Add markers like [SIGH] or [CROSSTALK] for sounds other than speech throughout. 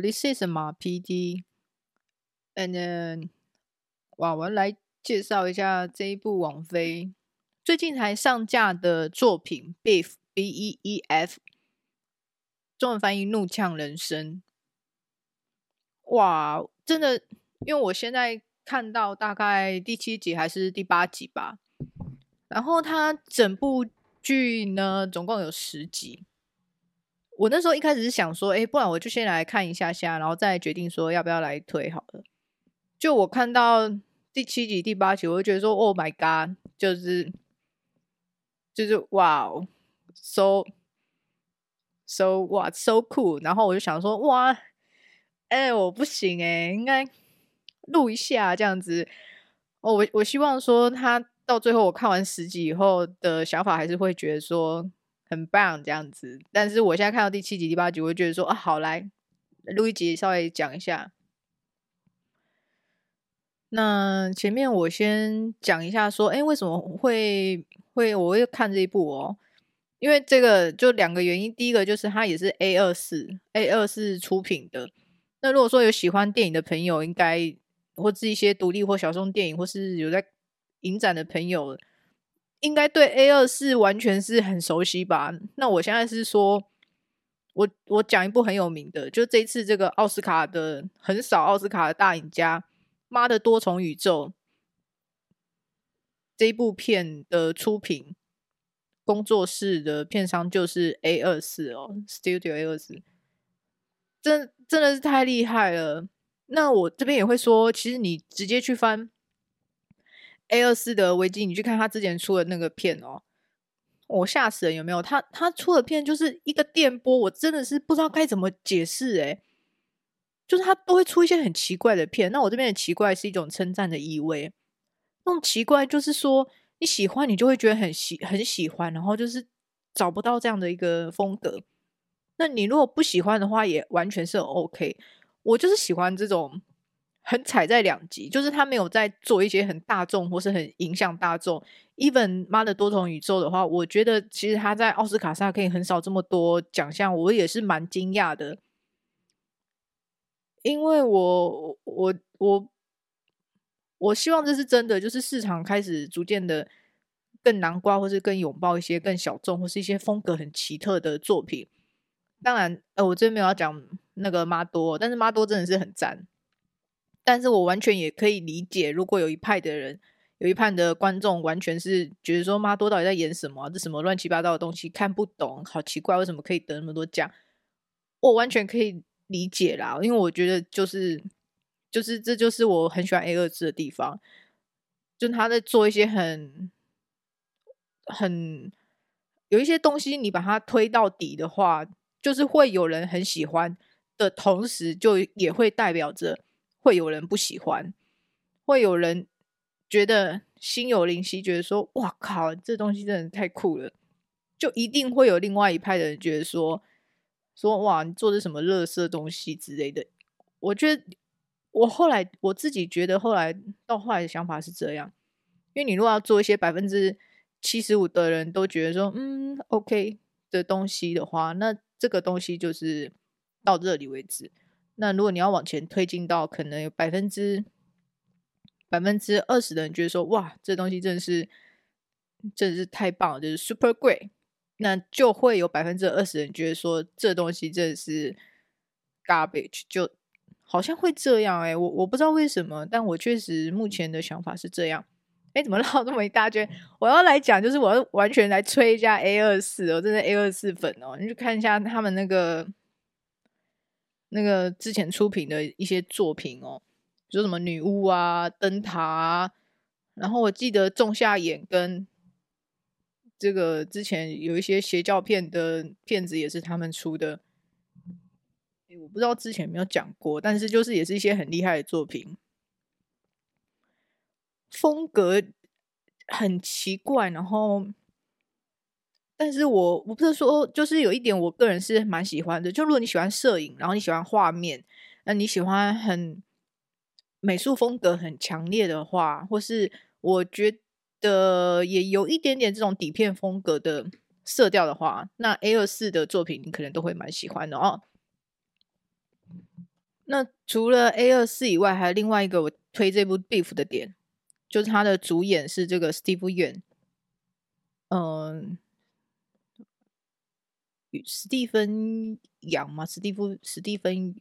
This is my PD，and then 哇，我来介绍一下这一部网飞。最近才上架的作品《Beef》（B E E F），中文翻译《怒呛人生》。哇，真的，因为我现在看到大概第七集还是第八集吧，然后它整部剧呢总共有十集。我那时候一开始是想说，哎，不然我就先来看一下下，然后再决定说要不要来推好了。就我看到第七集、第八集，我就觉得说，Oh my god，就是就是哇哦，so so 哇，so cool。然后我就想说，哇，哎，我不行哎，应该录一下这样子。哦，我我希望说他到最后我看完十集以后的想法，还是会觉得说。很棒，这样子。但是我现在看到第七集、第八集，我就觉得说啊，好来录一集，稍微讲一下。那前面我先讲一下，说，哎，为什么会会我会看这一部哦？因为这个就两个原因。第一个就是它也是 A 二四 A 二四出品的。那如果说有喜欢电影的朋友，应该或是一些独立或小众电影，或是有在影展的朋友。应该对 A 二四完全是很熟悉吧？那我现在是说，我我讲一部很有名的，就这一次这个奥斯卡的很少奥斯卡的大赢家《妈的多重宇宙》这一部片的出品工作室的片商就是 A 二四哦，Studio A 二四，真真的是太厉害了。那我这边也会说，其实你直接去翻。A 二四的维基，你去看他之前出的那个片哦，我吓死人有没有？他他出的片就是一个电波，我真的是不知道该怎么解释诶，就是他都会出一些很奇怪的片。那我这边的奇怪是一种称赞的意味，那种奇怪就是说你喜欢，你就会觉得很喜很喜欢，然后就是找不到这样的一个风格。那你如果不喜欢的话，也完全是 OK。我就是喜欢这种。很踩在两极，就是他没有在做一些很大众或是很影响大众。Even 妈的多重宇宙的话，我觉得其实他在奥斯卡上可以横扫这么多奖项，我也是蛮惊讶的。因为我我我我希望这是真的，就是市场开始逐渐的更南瓜，或是更拥抱一些更小众或是一些风格很奇特的作品。当然，呃，我这边没有要讲那个妈多，但是妈多真的是很赞。但是我完全也可以理解，如果有一派的人，有一派的观众，完全是觉得说妈多到底在演什么？这什么乱七八糟的东西，看不懂，好奇怪，为什么可以得那么多奖？我完全可以理解啦，因为我觉得就是就是这就是我很喜欢 A 二四的地方，就他在做一些很很有一些东西，你把它推到底的话，就是会有人很喜欢的同时，就也会代表着。会有人不喜欢，会有人觉得心有灵犀，觉得说：“哇靠，这东西真的太酷了！”就一定会有另外一派的人觉得说：“说哇，你做的什么垃圾东西之类的。”我觉得我后来我自己觉得，后来到后来的想法是这样，因为你如果要做一些百分之七十五的人都觉得说“嗯，OK” 的东西的话，那这个东西就是到这里为止。那如果你要往前推进到可能有百分之百分之二十的人觉得说，哇，这东西真的是真的是太棒了，就是 super great，那就会有百分之二十的人觉得说，这东西真的是 garbage，就好像会这样哎、我我不知道为什么，但我确实目前的想法是这样。哎，怎么绕这么一大圈？我要来讲，就是我要完全来吹一下 A 二四，我真的 A 二四粉哦，你去看一下他们那个。那个之前出品的一些作品哦，就什么女巫啊、灯塔啊，然后我记得仲夏魇跟这个之前有一些邪教片的片子也是他们出的，我不知道之前有没有讲过，但是就是也是一些很厉害的作品，风格很奇怪，然后。但是我我不是说，就是有一点我个人是蛮喜欢的。就如果你喜欢摄影，然后你喜欢画面，那你喜欢很美术风格很强烈的话，或是我觉得也有一点点这种底片风格的色调的话，那 A 二四的作品你可能都会蛮喜欢的哦。那除了 A 二四以外，还有另外一个我推这部 Beef 的点，就是他的主演是这个 Steve Yeun，嗯，史蒂芬杨嘛，史蒂夫史蒂芬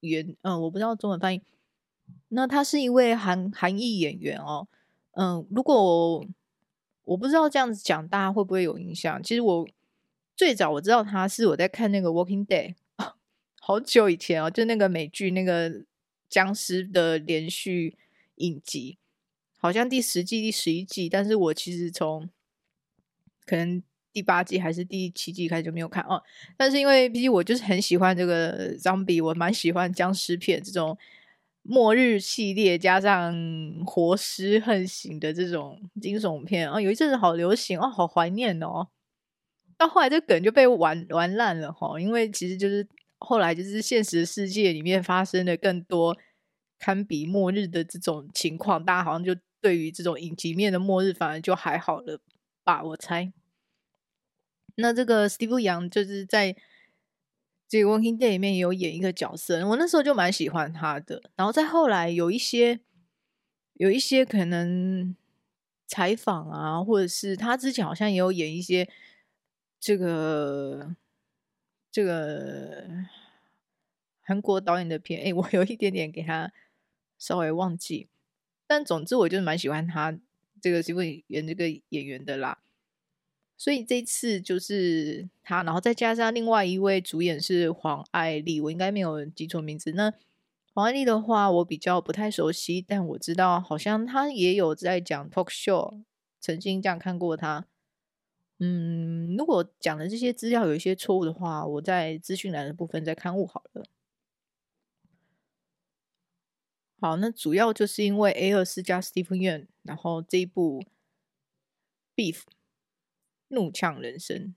原，嗯，我不知道中文翻译。那他是一位韩韩裔演员哦，嗯，如果我不知道这样子讲，大家会不会有印象？其实我最早我知道他是我在看那个《Walking Day》。[LAUGHS] 好久以前哦，就那个美剧那个僵尸的连续影集，好像第十季、第十一季，但是我其实从可能第八季还是第七季开始就没有看哦。但是因为毕竟我就是很喜欢这个丧尸我蛮喜欢僵尸片这种末日系列，加上活尸横行的这种惊悚片哦，有一阵子好流行哦，好怀念哦。到后来这梗就被玩玩烂了哈、哦，因为其实就是。后来就是现实世界里面发生的更多堪比末日的这种情况，大家好像就对于这种影集面的末日反而就还好了吧？我猜。那这个 Steve Young 就是在这个《Walking Dead》里面也有演一个角色，我那时候就蛮喜欢他的。然后在后来有一些有一些可能采访啊，或者是他之前好像也有演一些这个。这个韩国导演的片，哎，我有一点点给他稍微忘记，但总之我就是蛮喜欢他这个是会演这个演员的啦。所以这次就是他，然后再加上另外一位主演是黄爱丽，我应该没有记错名字。那黄爱丽的话，我比较不太熟悉，但我知道好像他也有在讲 talk show，曾经这样看过他。嗯，如果讲的这些资料有一些错误的话，我在资讯栏的部分再勘误好了。好，那主要就是因为 A 二四加 Steve Yeun，然后这一部 Beef 怒呛人生，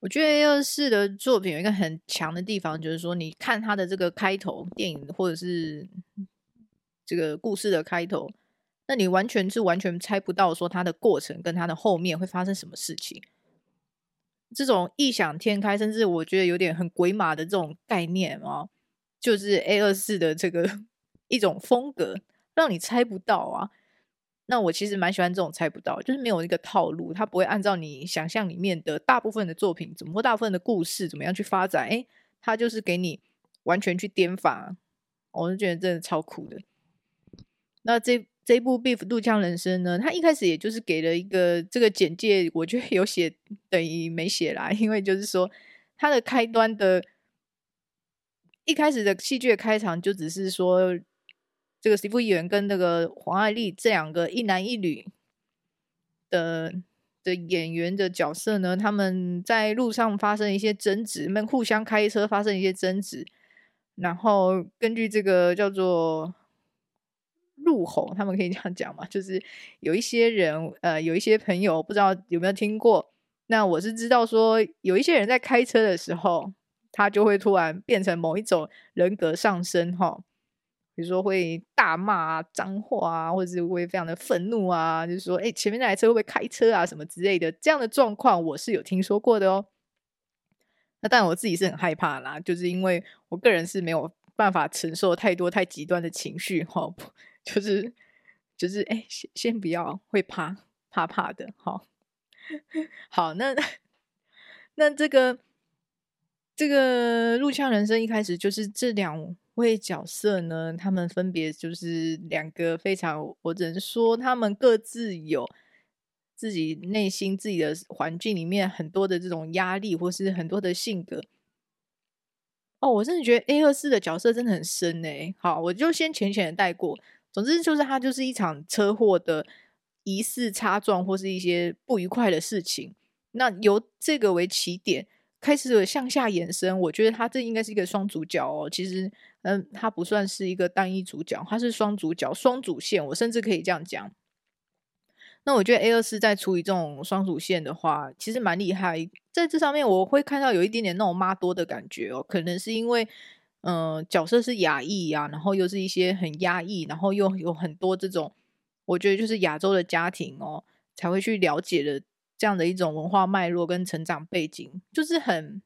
我觉得 A 二四的作品有一个很强的地方，就是说你看他的这个开头，电影或者是这个故事的开头。那你完全是完全猜不到说它的过程跟它的后面会发生什么事情，这种异想天开，甚至我觉得有点很鬼马的这种概念啊，就是 A 二四的这个 [LAUGHS] 一种风格，让你猜不到啊。那我其实蛮喜欢这种猜不到，就是没有一个套路，它不会按照你想象里面的大部分的作品，怎么大部分的故事怎么样去发展，诶，它就是给你完全去颠覆，我就觉得真的超酷的。那这。这部《Beef 怒呛人生》呢，他一开始也就是给了一个这个简介，我觉得有写等于没写啦，因为就是说它的开端的，一开始的戏剧的开场就只是说这个 Steve Yeun 跟那个黄爱丽这两个一男一女的的演员的角色呢，他们在路上发生一些争执，们互相开车发生一些争执，然后根据这个叫做。路吼，他们可以这样讲嘛？就是有一些人，呃，有一些朋友，不知道有没有听过。那我是知道说，有一些人在开车的时候，他就会突然变成某一种人格上升，哈，比如说会大骂啊、脏话啊，或者是会非常的愤怒啊，就是说，哎，前面那台车会不会开车啊，什么之类的，这样的状况我是有听说过的哦。那但我自己是很害怕啦，就是因为我个人是没有办法承受太多太极端的情绪，哈。[LAUGHS] 就是就是哎，先先不要，会怕怕怕的，好，[LAUGHS] 好，那那这个这个怒呛人生一开始就是这两位角色呢，他们分别就是两个非常，我只能说他们各自有自己内心自己的环境里面很多的这种压力，或是很多的性格。哦，我真的觉得 A 二四的角色真的很深哎，好，我就先浅浅的带过。总之就是，它就是一场车祸的疑似擦撞，或是一些不愉快的事情。那由这个为起点，开始向下延伸。我觉得它这应该是一个双主角哦。其实，嗯，它不算是一个单一主角，它是双主角、双主线。我甚至可以这样讲。那我觉得 A 二四在处理这种双主线的话，其实蛮厉害。在这上面，我会看到有一点点那种妈多的感觉哦。可能是因为。嗯、角色是亚裔呀，然后又是一些很压抑，然后又有很多这种，我觉得就是亚洲的家庭哦，才会去了解的这样的一种文化脉络跟成长背景，就是很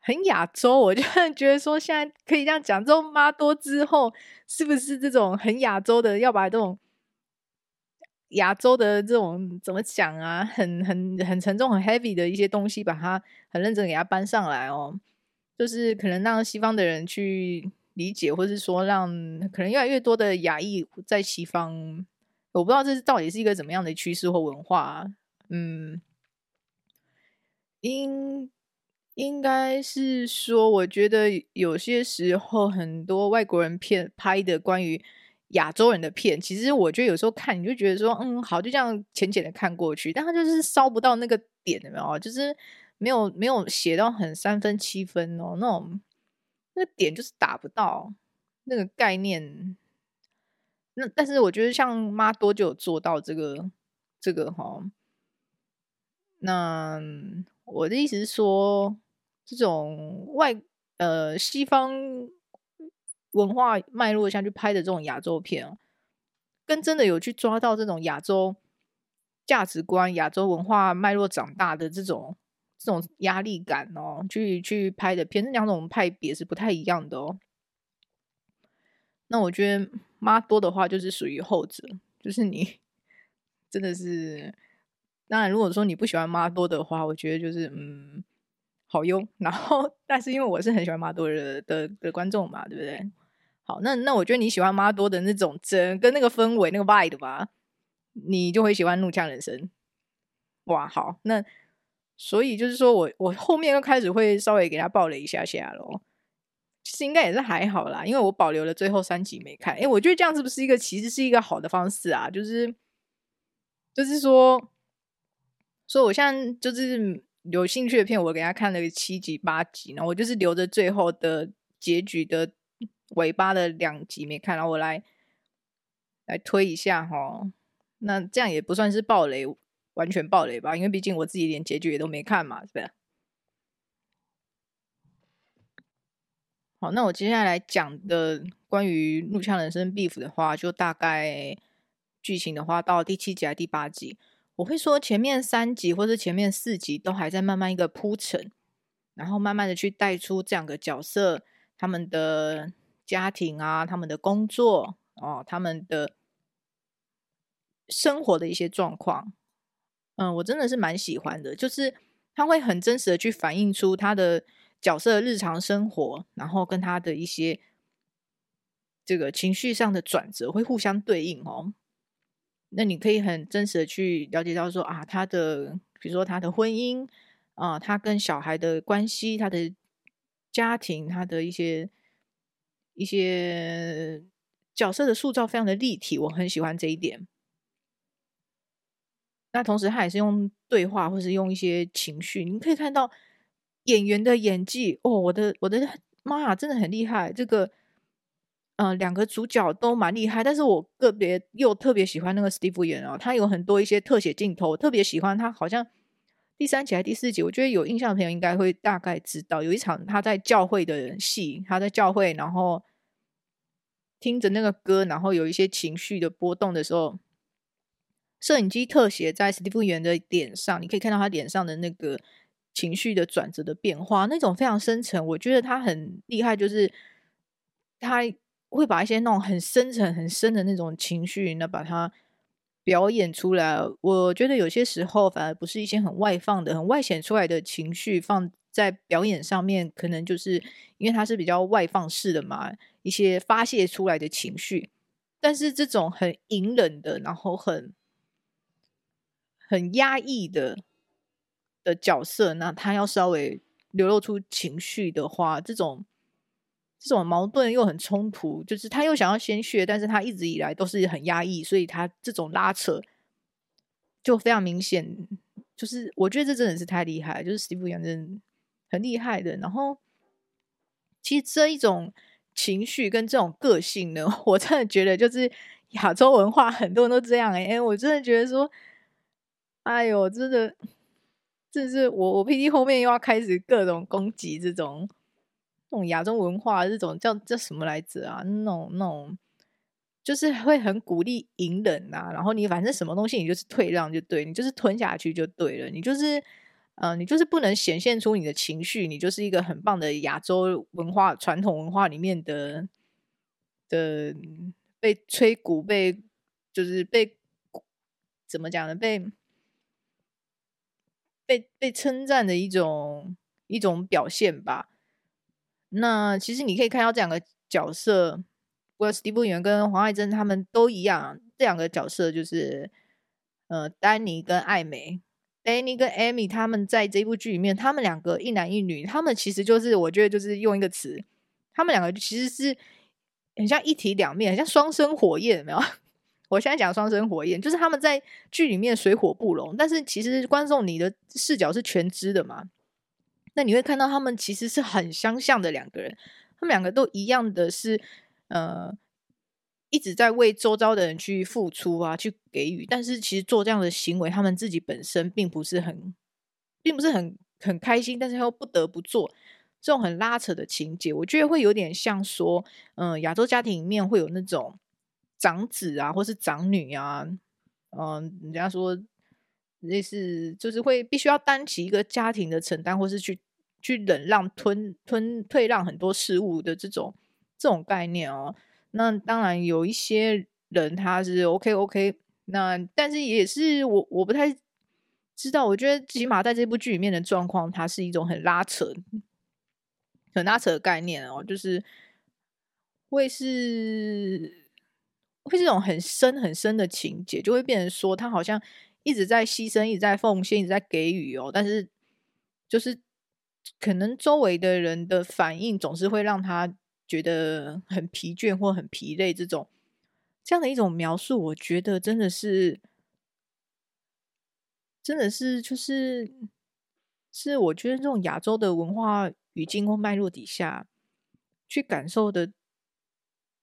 很亚洲，我就觉得说现在可以这样讲，之后妈多之后，是不是这种很亚洲的，要把这种亚洲的这种怎么讲啊，很很很沉重、很 heavy 的一些东西，把它很认真给它搬上来哦，就是可能让西方的人去理解，或是说让可能越来越多的亚裔在西方，我不知道这是到底是一个怎么样的趋势或文化，嗯，因。应该是说，我觉得有些时候很多外国人片拍的关于亚洲人的片，其实我觉得有时候看你就觉得说，嗯，好，就这样浅浅的看过去，但他就是烧不到那个点，有没有？就是没有没有写到很三分七分哦，那种那个点就是打不到那个概念。那但是我觉得像妈多就有做到这个这个哈、哦。那我的意思是说。这种外呃西方文化脉络下去拍的这种亚洲片，跟真的有去抓到这种亚洲价值观、亚洲文化脉络长大的这种这种压力感哦，去去拍的片，这两种派别是不太一样的哦。那我觉得妈多的话就是属于后者，就是你 [LAUGHS] 真的是，当然如果说你不喜欢妈多的话，我觉得就是嗯。好用，[LAUGHS] 然后但是因为我是很喜欢妈多的的的观众嘛，对不对？好，那那我觉得你喜欢妈多的那种整跟那个氛围那个 vibe 吧，你就会喜欢《怒呛人生》。哇，好，那所以就是说我我后面又开始会稍微给他爆了一下下咯。其实应该也是还好啦，因为我保留了最后三集没看。诶，我觉得这样是不是一个其实是一个好的方式啊？就是就是说，所以我现在就是。有兴趣的片，我给他看了七集八集，然后我就是留着最后的结局的尾巴的两集没看，然后我来来推一下哈。那这样也不算是暴雷，完全暴雷吧？因为毕竟我自己连结局也都没看嘛，是不是？好，那我接下来讲的关于《怒呛人生》Beef 的话，就大概剧情的话到第七集还是第八集。我会说前面三集或者前面四集都还在慢慢一个铺陈，然后慢慢的去带出这两个角色他们的家庭啊，他们的工作哦，他们的生活的一些状况。嗯，我真的是蛮喜欢的，就是他会很真实的去反映出他的角色的日常生活，然后跟他的一些这个情绪上的转折会互相对应哦。那你可以很真实的去了解到说啊，他的比如说他的婚姻啊，他跟小孩的关系，他的家庭，他的一些一些角色的塑造非常的立体，我很喜欢这一点。那同时他也是用对话或是用一些情绪，你可以看到演员的演技哦，我的我的妈呀，真的很厉害，这个。嗯、呃，两个主角都蛮厉害，但是我个别又特别喜欢那个史蒂夫演哦，他有很多一些特写镜头，特别喜欢他。好像第三集还是第四集，我觉得有印象的朋友应该会大概知道，有一场他在教会的戏，他在教会，然后听着那个歌，然后有一些情绪的波动的时候，摄影机特写在史蒂夫演的脸上，你可以看到他脸上的那个情绪的转折的变化，那种非常深沉。我觉得他很厉害，就是他。会把一些那种很深沉、很深的那种情绪，那把它表演出来。我觉得有些时候反而不是一些很外放的、很外显出来的情绪，放在表演上面，可能就是因为它是比较外放式的嘛，一些发泄出来的情绪。但是这种很隐忍的，然后很很压抑的的角色，那他要稍微流露出情绪的话，这种。这种矛盾又很冲突，就是他又想要鲜血，但是他一直以来都是很压抑，所以他这种拉扯就非常明显。就是我觉得这真的是太厉害，就是史蒂夫杨真很厉害的。然后，其实这一种情绪跟这种个性呢，[LAUGHS] 我真的觉得就是亚洲文化很多人都这样哎、我真的觉得说，哎呦，真的，这是我我 P D 后面又要开始各种攻击这种。种亚洲文化，这种叫叫什么来着啊？那种那种，就是会很鼓励隐忍啊。然后你反正什么东西，你就是退让就对，你就是吞下去就对了。你就是嗯、你就是不能显现出你的情绪，你就是一个很棒的亚洲文化传统文化里面的的被吹鼓、被就是被怎么讲呢？被被被称赞的一种一种表现吧。那其实你可以看到这两个角色，不过史蒂夫演员跟黄爱珍他们都一样，这两个角色就是呃丹尼跟艾美。丹尼跟艾米他们在这部剧里面，他们两个一男一女，他们其实就是我觉得就是用一个词，他们两个其实是很像一体两面，像双生火焰，有没有？[LAUGHS] 我现在讲双生火焰，就是他们在剧里面水火不容，但是其实观众你的视角是全知的嘛，那你会看到他们其实是很相像的两个人，他们两个都一样的是呃。一直在为周遭的人去付出啊，去给予，但是其实做这样的行为，他们自己本身并不是很，并不是很很开心，但是又不得不做这种很拉扯的情节，我觉得会有点像说，嗯、亚洲家庭里面会有那种长子啊，或是长女啊，嗯、人家说类似就是会必须要担起一个家庭的承担，或是去去忍让、吞吞退让很多事物的这种这种概念哦。那当然有一些人他是 OK OK，那但是也是我我不太知道，我觉得起码在这部剧里面的状况，它是一种很拉扯、很拉扯的概念哦，就是会是会是这种很深很深的情节，就会变成说他好像一直在牺牲、一直在奉献、一直在给予哦，但是就是可能周围的人的反应总是会让他。觉得很疲倦或很疲累，这种这样的一种描述，我觉得真的是，真的是，就是是我觉得这种亚洲的文化语境或脉络底下去感受的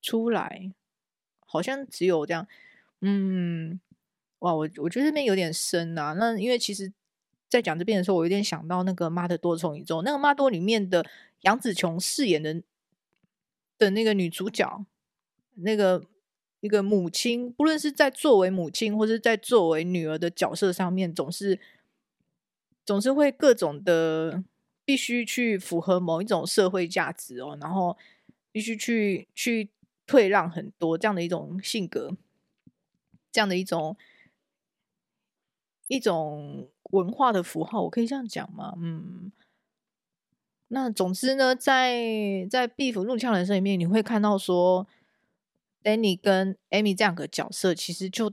出来，好像只有这样。嗯，哇，我我觉得这边有点深啊。那因为其实，在讲这边的时候，我有点想到那个《妈的多重宇宙》，那个妈多里面的杨紫琼饰演的。的那个女主角，那个一个母亲，不论是在作为母亲，或是在作为女儿的角色上面，总是总是会各种的必须去符合某一种社会价值哦，然后必须去去退让很多这样的一种性格，这样的一种一种文化的符号，我可以这样讲吗？嗯。那总之呢，在在《壁虎怒呛人生》里面，你会看到说，Danny 跟 Amy 这两个角色，其实就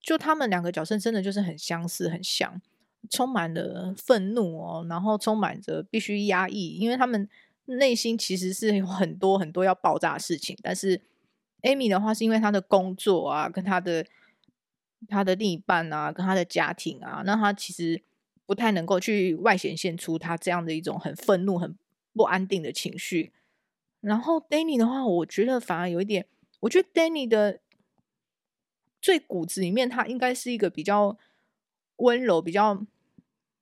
就他们两个角色真的就是很相似，很像，充满了愤怒哦，然后充满着必须压抑，因为他们内心其实是有很多很多要爆炸的事情。但是 Amy 的话，是因为她的工作啊，跟她的他的另一半啊，跟他的家庭啊，那他其实。不太能够去外显现出他这样的一种很愤怒、很不安定的情绪。然后 Danny 的话，我觉得反而有一点，我觉得 Danny 的最骨子里面，他应该是一个比较温柔、比较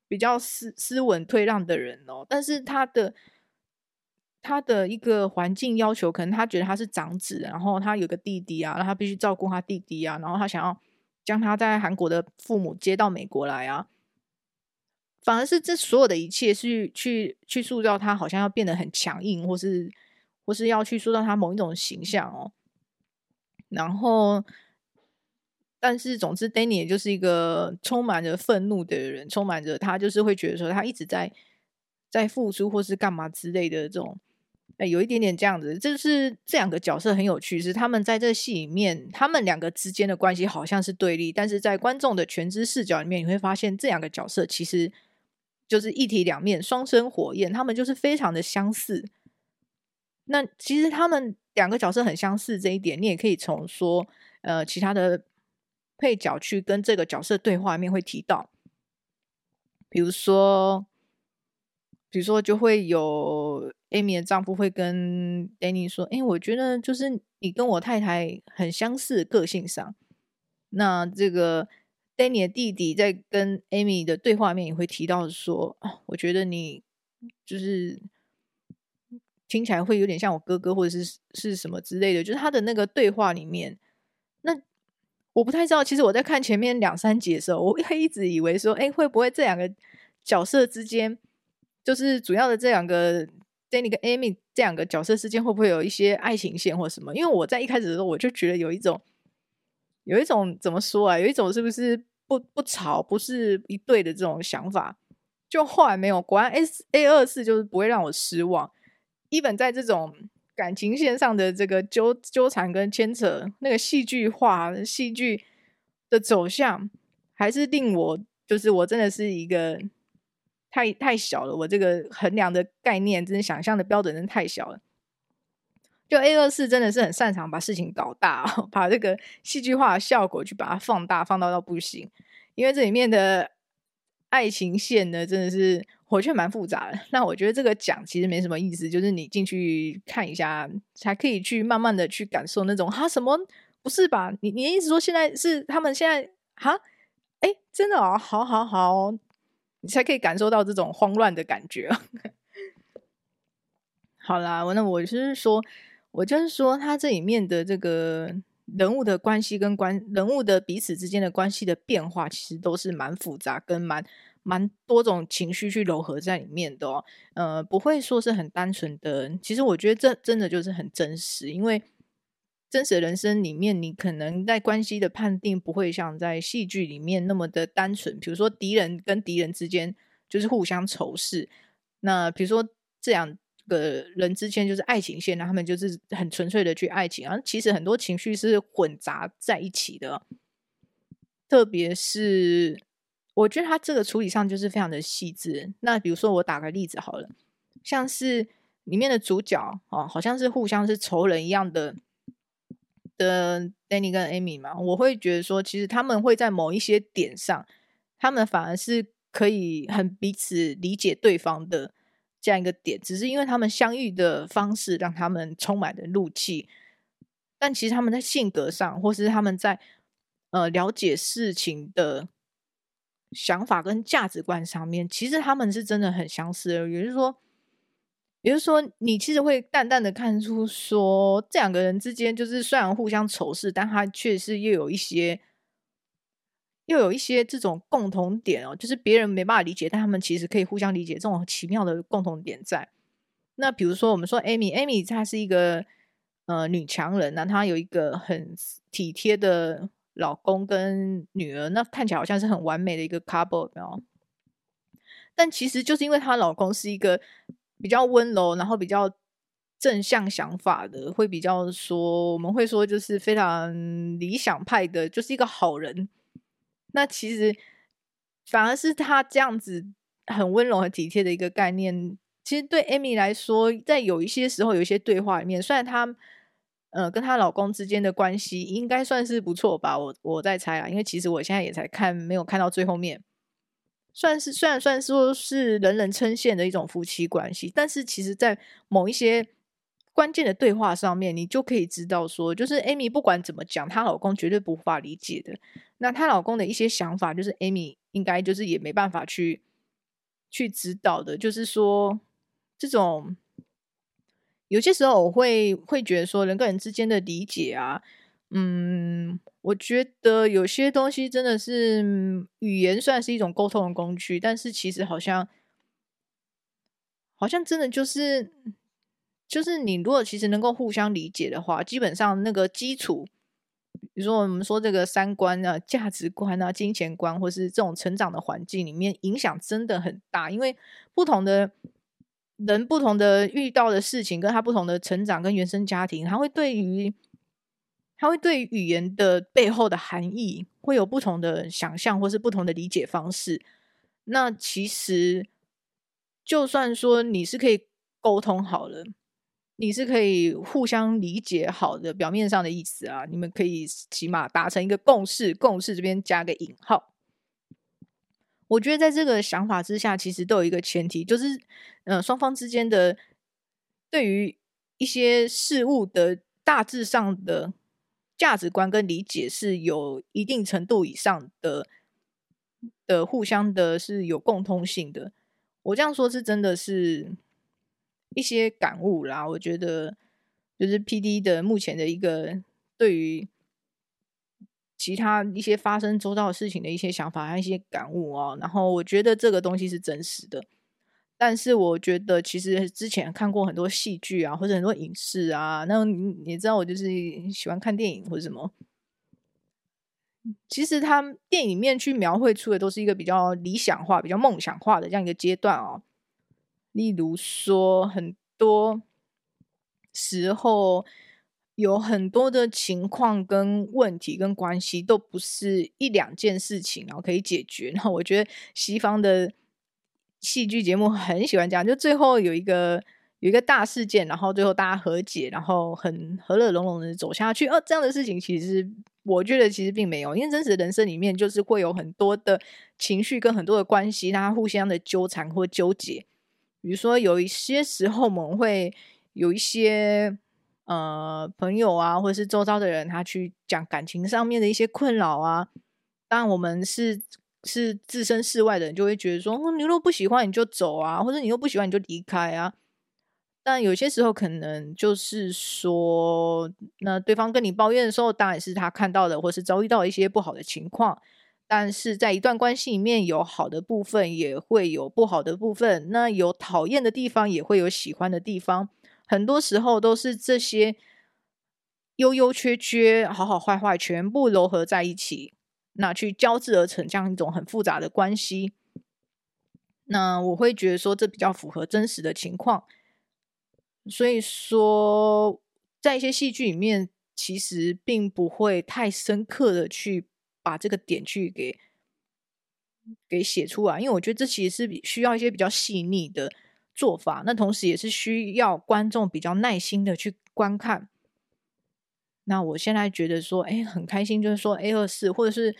比较斯斯文、退让的人哦。但是他的他的一个环境要求，可能他觉得他是长子，然后他有个弟弟啊，然后他必须照顾他弟弟啊，然后他想要将他在韩国的父母接到美国来啊。反而是这所有的一切是去去塑造他，好像要变得很强硬，或是或是要去塑造他某一种形象哦。然后，但是总之，Danny 就是一个充满着愤怒的人，充满着他就是会觉得说他一直在在付出或是干嘛之类的这种，哎，有一点点这样子。就是这两个角色很有趣，是他们在这戏里面，他们两个之间的关系好像是对立，但是在观众的全知视角里面，你会发现这两个角色其实。就是一体两面，双生火焰，他们就是非常的相似。那其实他们两个角色很相似这一点，你也可以从说，呃，其他的配角去跟这个角色对话里面会提到，比如说，比如说就会有 Amy 的丈夫会跟 Danny 说：“哎，我觉得就是你跟我太太很相似，个性上。”那这个。Danny 的弟弟在跟 Amy 的对话面也会提到说：“，我觉得你就是听起来会有点像我哥哥，或者是是什么之类的。”就是他的那个对话里面，那我不太知道。其实我在看前面两三集的时候，我会一直以为说：“哎，会不会这两个角色之间，就是主要的这两个 Danny 跟 Amy 这两个角色之间会不会有一些爱情线或什么？因为我在一开始的时候我就觉得有一种，有一种怎么说啊？有一种是不是不不吵不是一对的这种想法？就后来没有，果然 S A 二四就是不会让我失望。even 在这种感情线上的这个纠纠缠跟牵扯，那个戏剧化、戏剧的走向，还是令我就是我真的是一个太太小了，我这个衡量的概念，真的想象的标准真的太小了。就 A 二四真的是很擅长把事情搞大，[LAUGHS] 把这个戏剧化效果去把它放大，放大到不行。因为这里面的爱情线呢，真的是。我却蛮复杂的，那我觉得这个讲其实没什么意思，就是你进去看一下，才可以去慢慢的去感受那种哈什么不是吧？你你的意思说现在是他们现在哈？哎，真的哦，好好好，你才可以感受到这种慌乱的感觉。[LAUGHS] 好啦，我那我是说，我就是说，他这里面的这个人物的关系跟关人物的彼此之间的关系的变化，其实都是蛮复杂跟蛮。蛮多种情绪去糅合在里面的哦，呃，不会说是很单纯的。其实我觉得这真的就是很真实，因为真实的人生里面，你可能在关系的判定不会像在戏剧里面那么的单纯。比如说敌人跟敌人之间就是互相仇视，那比如说这两个人之间就是爱情线，那他们就是很纯粹的去爱情啊。其实很多情绪是混杂在一起的，特别是。我觉得他这个处理上就是非常的细致。那比如说，我打个例子好了，像是里面的主角哦，好像是互相是仇人一样的的 Danny 跟 Amy 嘛，我会觉得说，其实他们会在某一些点上，他们反而是可以很彼此理解对方的这样一个点，只是因为他们相遇的方式让他们充满了怒气，但其实他们在性格上，或是他们在呃了解事情的。想法跟价值观上面，其实他们是真的很相似的。也就是说，也就是说，你其实会淡淡的看出说，这两个人之间就是虽然互相仇视，但他却是又有一些，又有一些这种共同点哦，就是别人没办法理解，但他们其实可以互相理解这种奇妙的共同点在。那比如说，我们说 Amy，Amy 她是一个呃女强人，那她有一个很体贴的。老公跟女儿，那看起来好像是很完美的一个 couple，然后，但其实就是因为她老公是一个比较温柔，然后比较正向想法的，会比较说，我们会说就是非常理想派的，就是一个好人。那其实反而是他这样子很温柔、很体贴的一个概念，其实对 Amy 来说，在有一些时候，有一些对话里面，虽然她。呃，跟她老公之间的关系应该算是不错吧？我我在猜啊，因为其实我现在也才看，没有看到最后面。算是虽然算说是人人称羡的一种夫妻关系，但是其实，在某一些关键的对话上面，你就可以知道说，就是 Amy 不管怎么讲，她老公绝对无法理解的。那她老公的一些想法，就是 Amy 应该就是也没办法去去知道的。就是说，这种。有些时候我会会觉得说人跟人之间的理解啊，嗯，我觉得有些东西真的是语言算是一种沟通的工具，但是其实好像好像真的就是就是你如果其实能够互相理解的话，基本上那个基础，比如说我们说这个三观啊、价值观啊、金钱观，或是这种成长的环境里面，影响真的很大，因为不同的。人不同的遇到的事情，跟他不同的成长跟原生家庭，他会对于他会对语言的背后的含义会有不同的想象，或是不同的理解方式。那其实就算说你是可以沟通好了，你是可以互相理解好的表面上的意思啊，你们可以起码达成一个共识，共识这边加个引号。我觉得在这个想法之下，其实都有一个前提，就是，呃，双方之间的对于一些事物的大致上的价值观跟理解是有一定程度以上的的互相的是有共通性的。我这样说，是真的是一些感悟啦。我觉得就是 PD 的目前的一个对于其他一些发生周遭的事情的一些想法和一些感悟哦。然后我觉得这个东西是真实的，但是我觉得其实之前看过很多戏剧啊，或者很多影视啊，那你知道我就是喜欢看电影或者什么。其实他电影里面去描绘出的都是一个比较理想化、比较梦想化的这样一个阶段哦。例如说，很多时候有很多的情况跟问题跟关系都不是一两件事情然后可以解决。然后我觉得西方的戏剧节目很喜欢这样，就最后有一个有一个大事件，然后最后大家和解，然后很和乐融融的走下去。哦，这样的事情其实。我觉得其实并没有，因为真实的人生里面就是会有很多的情绪跟很多的关系，大家互相的纠缠或纠结。比如说，有一些时候我们会有一些呃朋友啊，或者是周遭的人，他去讲感情上面的一些困扰啊。当然，我们是是置身事外的人，就会觉得说，你若不喜欢你就走啊，或者你又不喜欢你就离开啊。但有些时候可能就是说，那对方跟你抱怨的时候，当然是他看到的，或是遭遇到一些不好的情况。但是在一段关系里面，有好的部分，也会有不好的部分。那有讨厌的地方，也会有喜欢的地方。很多时候都是这些优优缺缺、好好坏坏，全部糅合在一起，那去交织而成这样一种很复杂的关系。那我会觉得说，这比较符合真实的情况。所以说，在一些戏剧里面，其实并不会太深刻的去把这个点去给给写出来，因为我觉得这其实是需要一些比较细腻的做法。那同时也是需要观众比较耐心的去观看。那我现在觉得说，哎，很开心，就是说 A24 或者是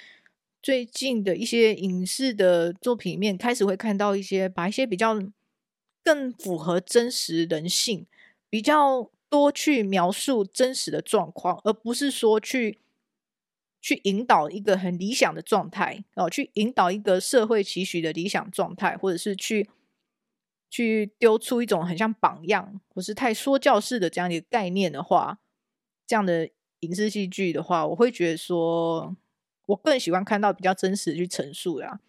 最近的一些影视的作品里面，开始会看到一些把一些比较更符合真实人性。比较多去描述真实的状况，而不是说去去引导一个很理想的状态哦，去引导一个社会期许的理想状态，或者是去去丢出一种很像榜样，或是太说教式的这样一个概念的话，这样的影视戏剧的话，我会觉得说，我更喜欢看到比较真实去陈述啦。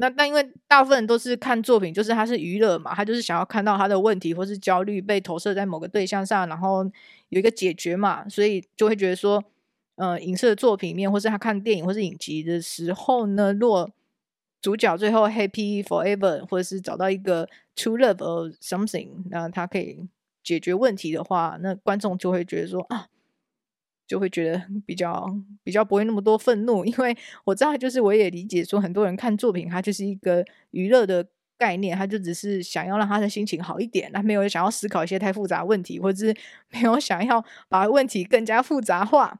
那但因为大部分人都是看作品，就是他是娱乐嘛，他就是想要看到他的问题或是焦虑被投射在某个对象上，然后有一个解决嘛，所以就会觉得说，呃，影视的作品面，或是他看电影或是影集的时候呢，若主角最后 happy forever，或者是找到一个 true love or something，那他可以解决问题的话，那观众就会觉得说啊。就会觉得比较比较不会那么多愤怒，因为我知道，就是我也理解说，很多人看作品，它就是一个娱乐的概念，他就只是想要让他的心情好一点，他没有想要思考一些太复杂问题，或者是 [LAUGHS] 没有想要把问题更加复杂化。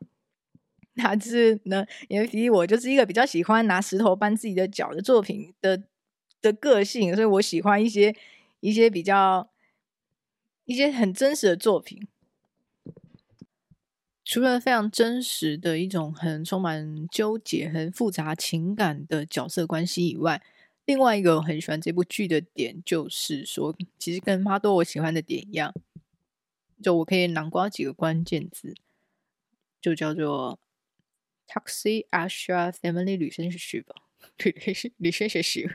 那就是呢，因为我就是一个比较喜欢拿石头搬自己的脚的作品的的个性，所以我喜欢一些一些比较一些很真实的作品。除了非常真实的一种很充满纠结、很复杂情感的角色关系以外，另外一个我很喜欢这部剧的点，就是说，其实跟妈多我喜欢的点一样，就我可以囊括几个关键字，就叫做 “taxi Asha family Relationship，旅行学习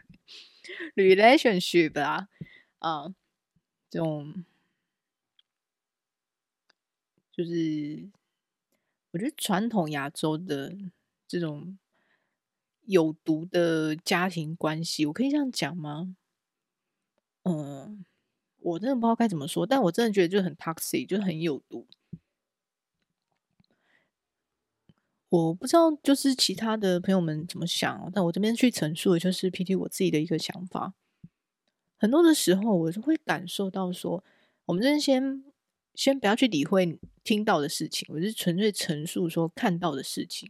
，relationship 啊，啊，这种就是。我觉得传统亚洲的这种有毒的家庭关系，我可以这样讲吗？嗯，我真的不知道该怎么说，但我真的觉得就很 toxic，就很有毒。我不知道就是其他的朋友们怎么想，但我这边去陈述的就是 PT 我自己的一个想法。很多的时候，我是会感受到说，我们这边先。不要去理会听到的事情，我是纯粹陈述说看到的事情。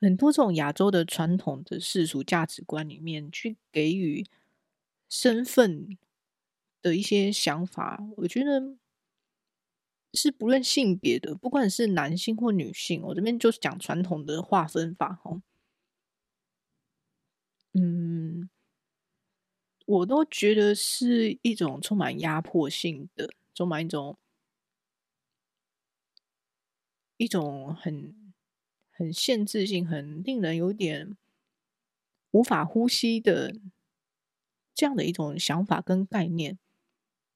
很多这种亚洲的传统的世俗价值观里面，去给予身份的一些想法，我觉得是不论性别的，不管是男性或女性，我这边就是讲传统的划分法哈。嗯。我都觉得是一种充满压迫性的，充满一种一种很很限制性、很令人有点无法呼吸的这样的一种想法跟概念。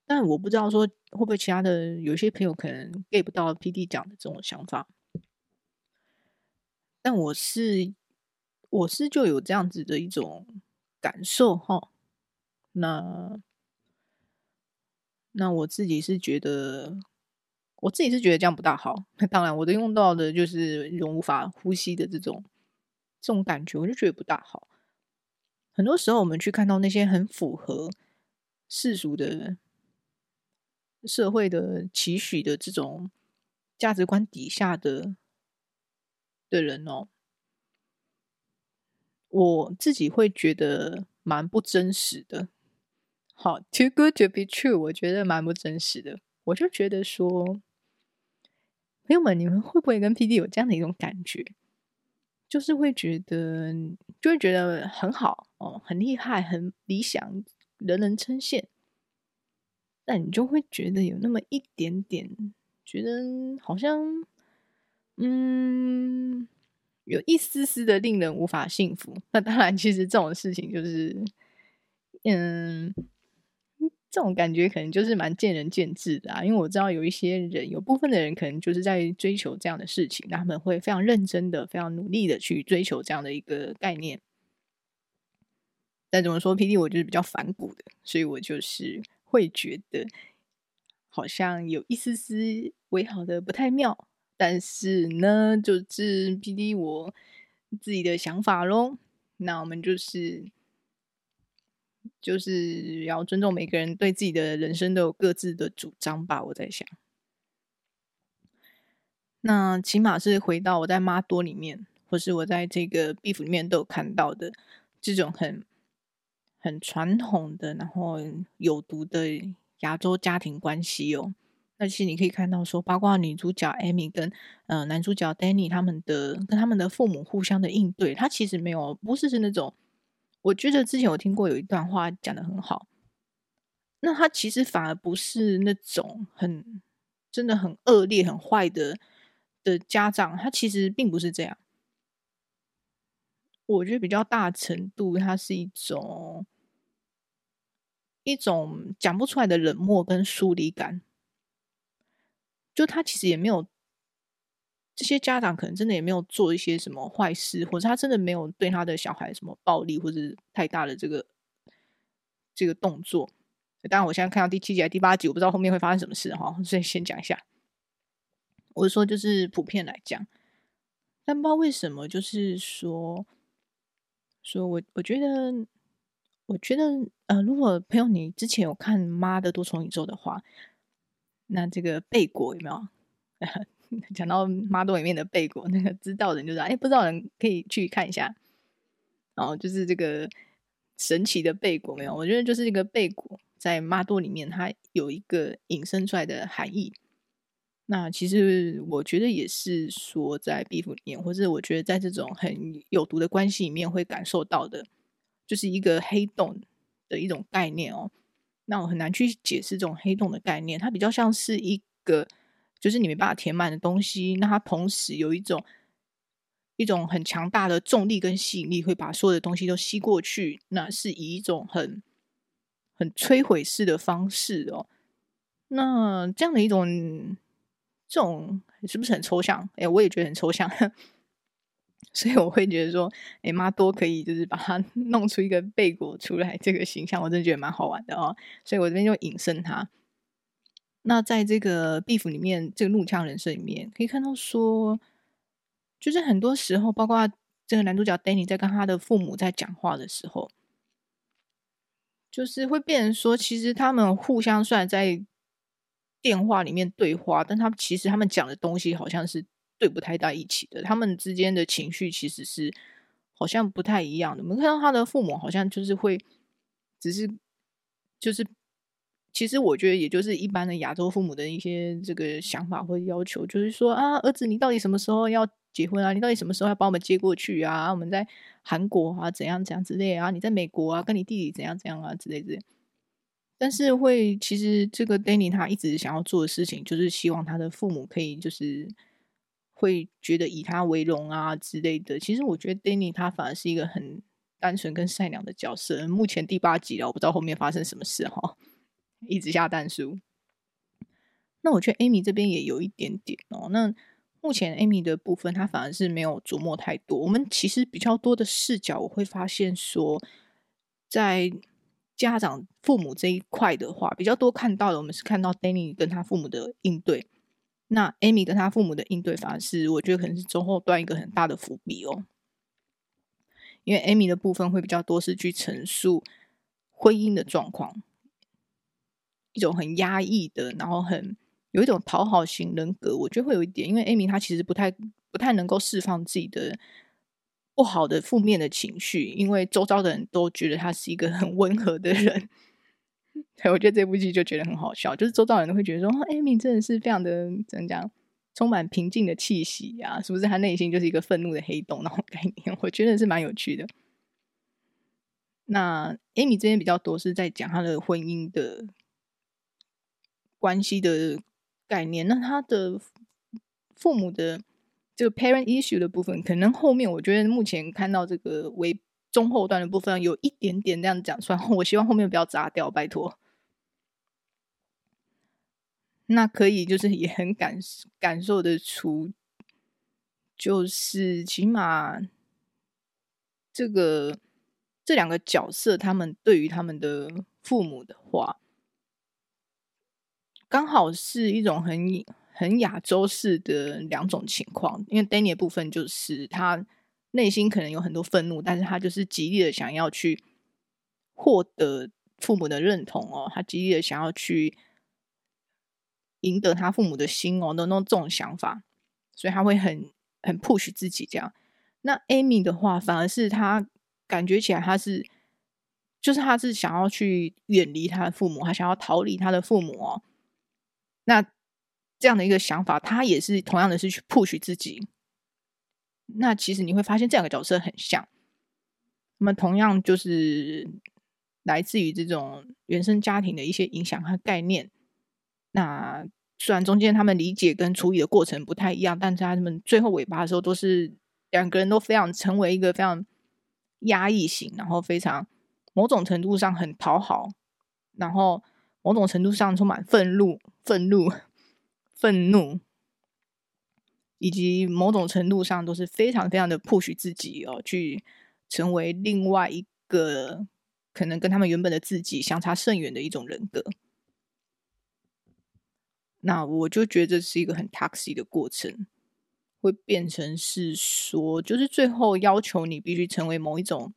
但我不知道说会不会其他的有些朋友可能 get 不到 PD 讲的这种想法。但我是我是就有这样子的一种感受哈。那那我自己是觉得。我自己是觉得这样不大好。那当然，我都用到的就是一种无法呼吸的这种这种感觉，我就觉得不大好。很多时候，我们去看到那些很符合世俗的社会的期许的这种价值观底下的的人哦，我自己会觉得蛮不真实的。好，too good to be true，我觉得蛮不真实的。我就觉得说。朋友们，你们会不会跟 PD 有这样的一种感觉？就是会觉得，就会觉得很好哦，很厉害，很理想，人人称羡。但你就会觉得有那么一点点，觉得好像，嗯，有一丝丝的令人无法幸福。那当然，其实这种事情就是，嗯。这种感觉可能就是蛮见仁见智的啊，因为我知道有一些人，有部分的人可能就是在追求这样的事情，他们会非常认真的、非常努力的去追求这样的一个概念。但怎么说，PD 我就是比较反骨的，所以我就是会觉得好像有一丝丝微好的不太妙。但是呢，就是 PD 我自己的想法喽。那我们就是。就是要尊重每个人对自己的人生都有各自的主张吧。我在想，那起码是回到我在妈多里面，或是我在这个 Beef 里面都有看到的这种很很传统的，然后有毒的亚洲家庭关系哦。那其实你可以看到说，包括女主角 Amy 跟呃男主角 Danny 他们的跟他们的父母互相的应对，他其实没有不是是那种。我觉得之前我听过有一段话讲得很好，那他其实反而不是那种很真的很恶劣、很坏的的家长，他其实并不是这样。我觉得比较大程度，他是一种一种讲不出来的冷漠跟疏离感，就他其实也没有。这些家长可能真的也没有做一些什么坏事，或者他真的没有对他的小孩什么暴力，或者太大的这个这个动作。当然，我现在看到第七集第八集，我不知道后面会发生什么事哈，所以先讲一下。我是说，就是普遍来讲，但不知道为什么，就是说，说我我觉得，我觉得，呃，如果朋友你之前有看《妈的多重宇宙》的话，那这个贝果有没有？讲到妈多里面的贝果，那个知道的人就知道，哎，不知道人可以去看一下。然后就是这个神奇的贝果，没有？我觉得就是这个贝果在妈多里面，它有一个引申出来的含义。那其实我觉得也是说，在 Beef 里面，或者我觉得在这种很有毒的关系里面会感受到的，就是一个黑洞的一种概念哦。那我很难去解释这种黑洞的概念，它比较像是一个。就是你没办法填满的东西，那它同时有一种一种很强大的重力跟吸引力，会把所有的东西都吸过去。那是以一种很很摧毁式的方式哦。那这样的一种这种是不是很抽象？哎，我也觉得很抽象。[LAUGHS] 所以我会觉得说，哎，妈多可以就是把它 [LAUGHS] 弄出一个贝果出来，这个形象我真的觉得蛮好玩的哦。所以我这边就引申它。那在这个 Beef 里面，这个怒呛人生里面，可以看到说，就是很多时候，包括这个男主角 Danny 在跟他的父母在讲话的时候，就是会变成说，其实他们互相虽然在电话里面对话，但他们其实他们讲的东西好像是对不太到一起的，他们之间的情绪其实是好像不太一样的。我们看到他的父母好像就是会，只是就是。其实我觉得，也就是一般的亚洲父母的一些这个想法或要求，就是说啊，儿子，你到底什么时候要结婚啊？你到底什么时候要把我们接过去啊？我们在韩国啊，怎样怎样之类啊？你在美国啊，跟你弟弟怎样怎样啊之类之类。但是会，其实这个 Danny 他一直想要做的事情，就是希望他的父母可以就是会觉得以他为荣啊之类的。其实我觉得 Danny 他反而是一个很单纯跟善良的角色。目前第八集了，我不知道后面发生什么事哈，一直下蛋书。那我觉得 Amy 这边也有一点点哦。那目前 Amy 的部分，她反而是没有琢磨太多。我们其实比较多的视角，我会发现说，在家长、父母这一块的话，比较多看到的，我们是看到 Danny 跟他父母的应对。那 Amy 跟他父母的应对，反而是我觉得可能是中后段一个很大的伏笔哦。因为 Amy 的部分会比较多是去陈述婚姻的状况，一种很压抑的，然后很。有一种讨好型人格，我觉得会有一点，因为 Amy 她其实不太不太能够释放自己的不好的负面的情绪，因为周遭的人都觉得她是一个很温和的人。[LAUGHS] 对，我觉得这部剧就觉得很好笑，就是周遭人都会觉得说，Amy 真的是非常的怎么讲，充满平静的气息呀，是不是？她内心就是一个愤怒的黑洞那种概念，[LAUGHS] 我觉得是蛮有趣的。那 Amy 这边比较多是在讲她的婚姻的关系的。概念，那他的父母的这个 parent issue 的部分，可能后面我觉得目前看到这个为中后段的部分有一点点这样讲出来，[LAUGHS] 我希望后面不要砸掉，拜托。那可以就是也很感感受得出，就是起码这个这两个角色，他们对于他们的父母的话。刚好是一种很很亚洲式的两种情况，因为 Danny 的部分就是他内心可能有很多愤怒，但是他就是极力的想要去获得父母的认同哦，他极力的想要去赢得他父母的心哦的那种这种想法，所以他会很很 push 自己这样。那 Amy 的话，反而是他感觉起来他是就是他是想要去远离他的父母，他想要逃离他的父母哦。那这样的一个想法，他也是同样的是去 push 自己。那其实你会发现这两个角色很像，那么同样就是来自于这种原生家庭的一些影响和概念。那虽然中间他们理解跟处理的过程不太一样，但是他们最后尾巴的时候，都是两个人都非常成为一个非常压抑型，然后非常某种程度上很讨好，然后。某种程度上充满愤怒、愤怒、[LAUGHS] 愤怒，以及某种程度上都是非常非常的 push 自己哦，去成为另外一个可能跟他们原本的自己相差甚远的一种人格。那我就觉得这是一个很 taxi 的过程，会变成是说，就是最后要求你必须成为某一种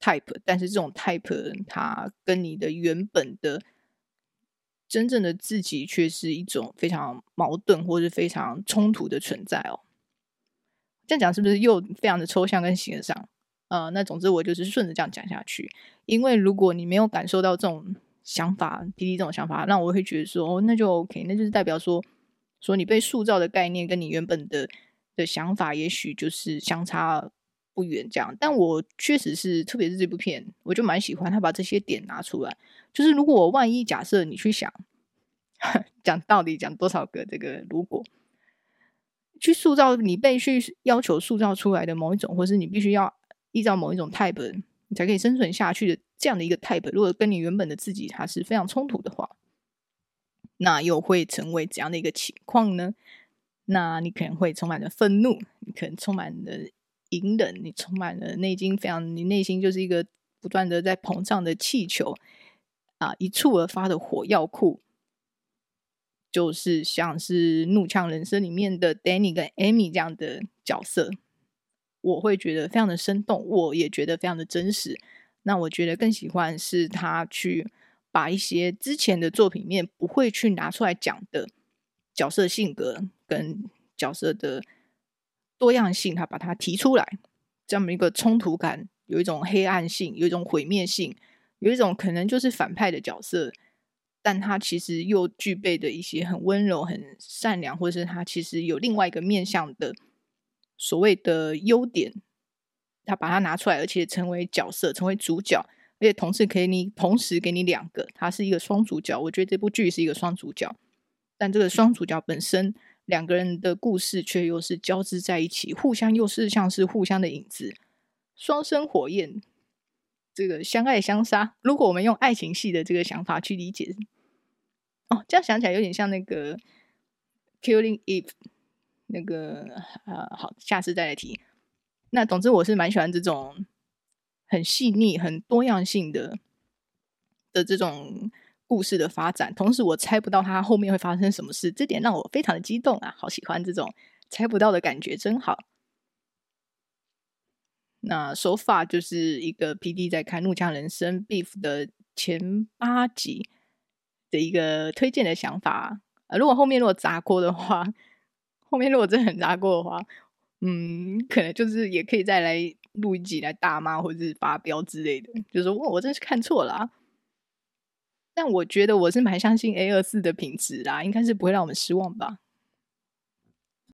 type，但是这种 type 它跟你的原本的。真正的自己却是一种非常矛盾或是非常冲突的存在哦。这样讲是不是又非常的抽象跟形而上？呃，那总之我就是顺着这样讲下去。因为如果你没有感受到这种想法滴滴这种想法，那我会觉得说，哦，那就 OK，那就是代表说，说你被塑造的概念跟你原本的的想法，也许就是相差不远这样。但我确实是，特别是这部片，我就蛮喜欢他把这些点拿出来。就是如果我万一假设你去想，[LAUGHS] 讲到底讲多少个这个如果，去塑造你被去要求塑造出来的某一种，或是你必须要依照某一种 type 你才可以生存下去的这样的一个 type，如果跟你原本的自己它是非常冲突的话，那又会成为怎样的一个情况呢？那你可能会充满着愤怒，你可能充满了隐忍，你充满了内心非常，你内心就是一个不断的在膨胀的气球。啊！一触而发的火药库，就是像是《怒呛人生》里面的 Danny 跟 Amy 这样的角色，我会觉得非常的生动，我也觉得非常的真实。那我觉得更喜欢是他去把一些之前的作品面不会去拿出来讲的角色性格跟角色的多样性，他把它提出来，这么一个冲突感，有一种黑暗性，有一种毁灭性。有一种可能就是反派的角色，但他其实又具备的一些很温柔、很善良，或者是他其实有另外一个面向的所谓的优点，他把它拿出来，而且成为角色，成为主角，而且同时可以你同时给你两个，他是一个双主角。我觉得这部剧是一个双主角，但这个双主角本身两个人的故事却又是交织在一起，互相又是像是互相的影子，双生火焰，这个相爱相杀。如果我们用爱情戏的这个想法去理解，哦，这样想起来有点像那个《Killing Eve》那个呃，好，下次再来提。那总之，我是蛮喜欢这种很细腻、很多样性的的这种。故事的发展，同时我猜不到它后面会发生什么事，这点让我非常的激动啊！好喜欢这种猜不到的感觉，真好。那手法就是一个 PD 在看《怒呛人生》Beef 的前八集的一个推荐的想法。呃，如果后面如果砸锅的话，后面如果真的很砸锅的话，嗯，可能就是也可以再来录一集来大骂或者是发飙之类的，就是说我真是看错了啊。但我觉得我是蛮相信 A 二四的品质啦，应该是不会让我们失望吧。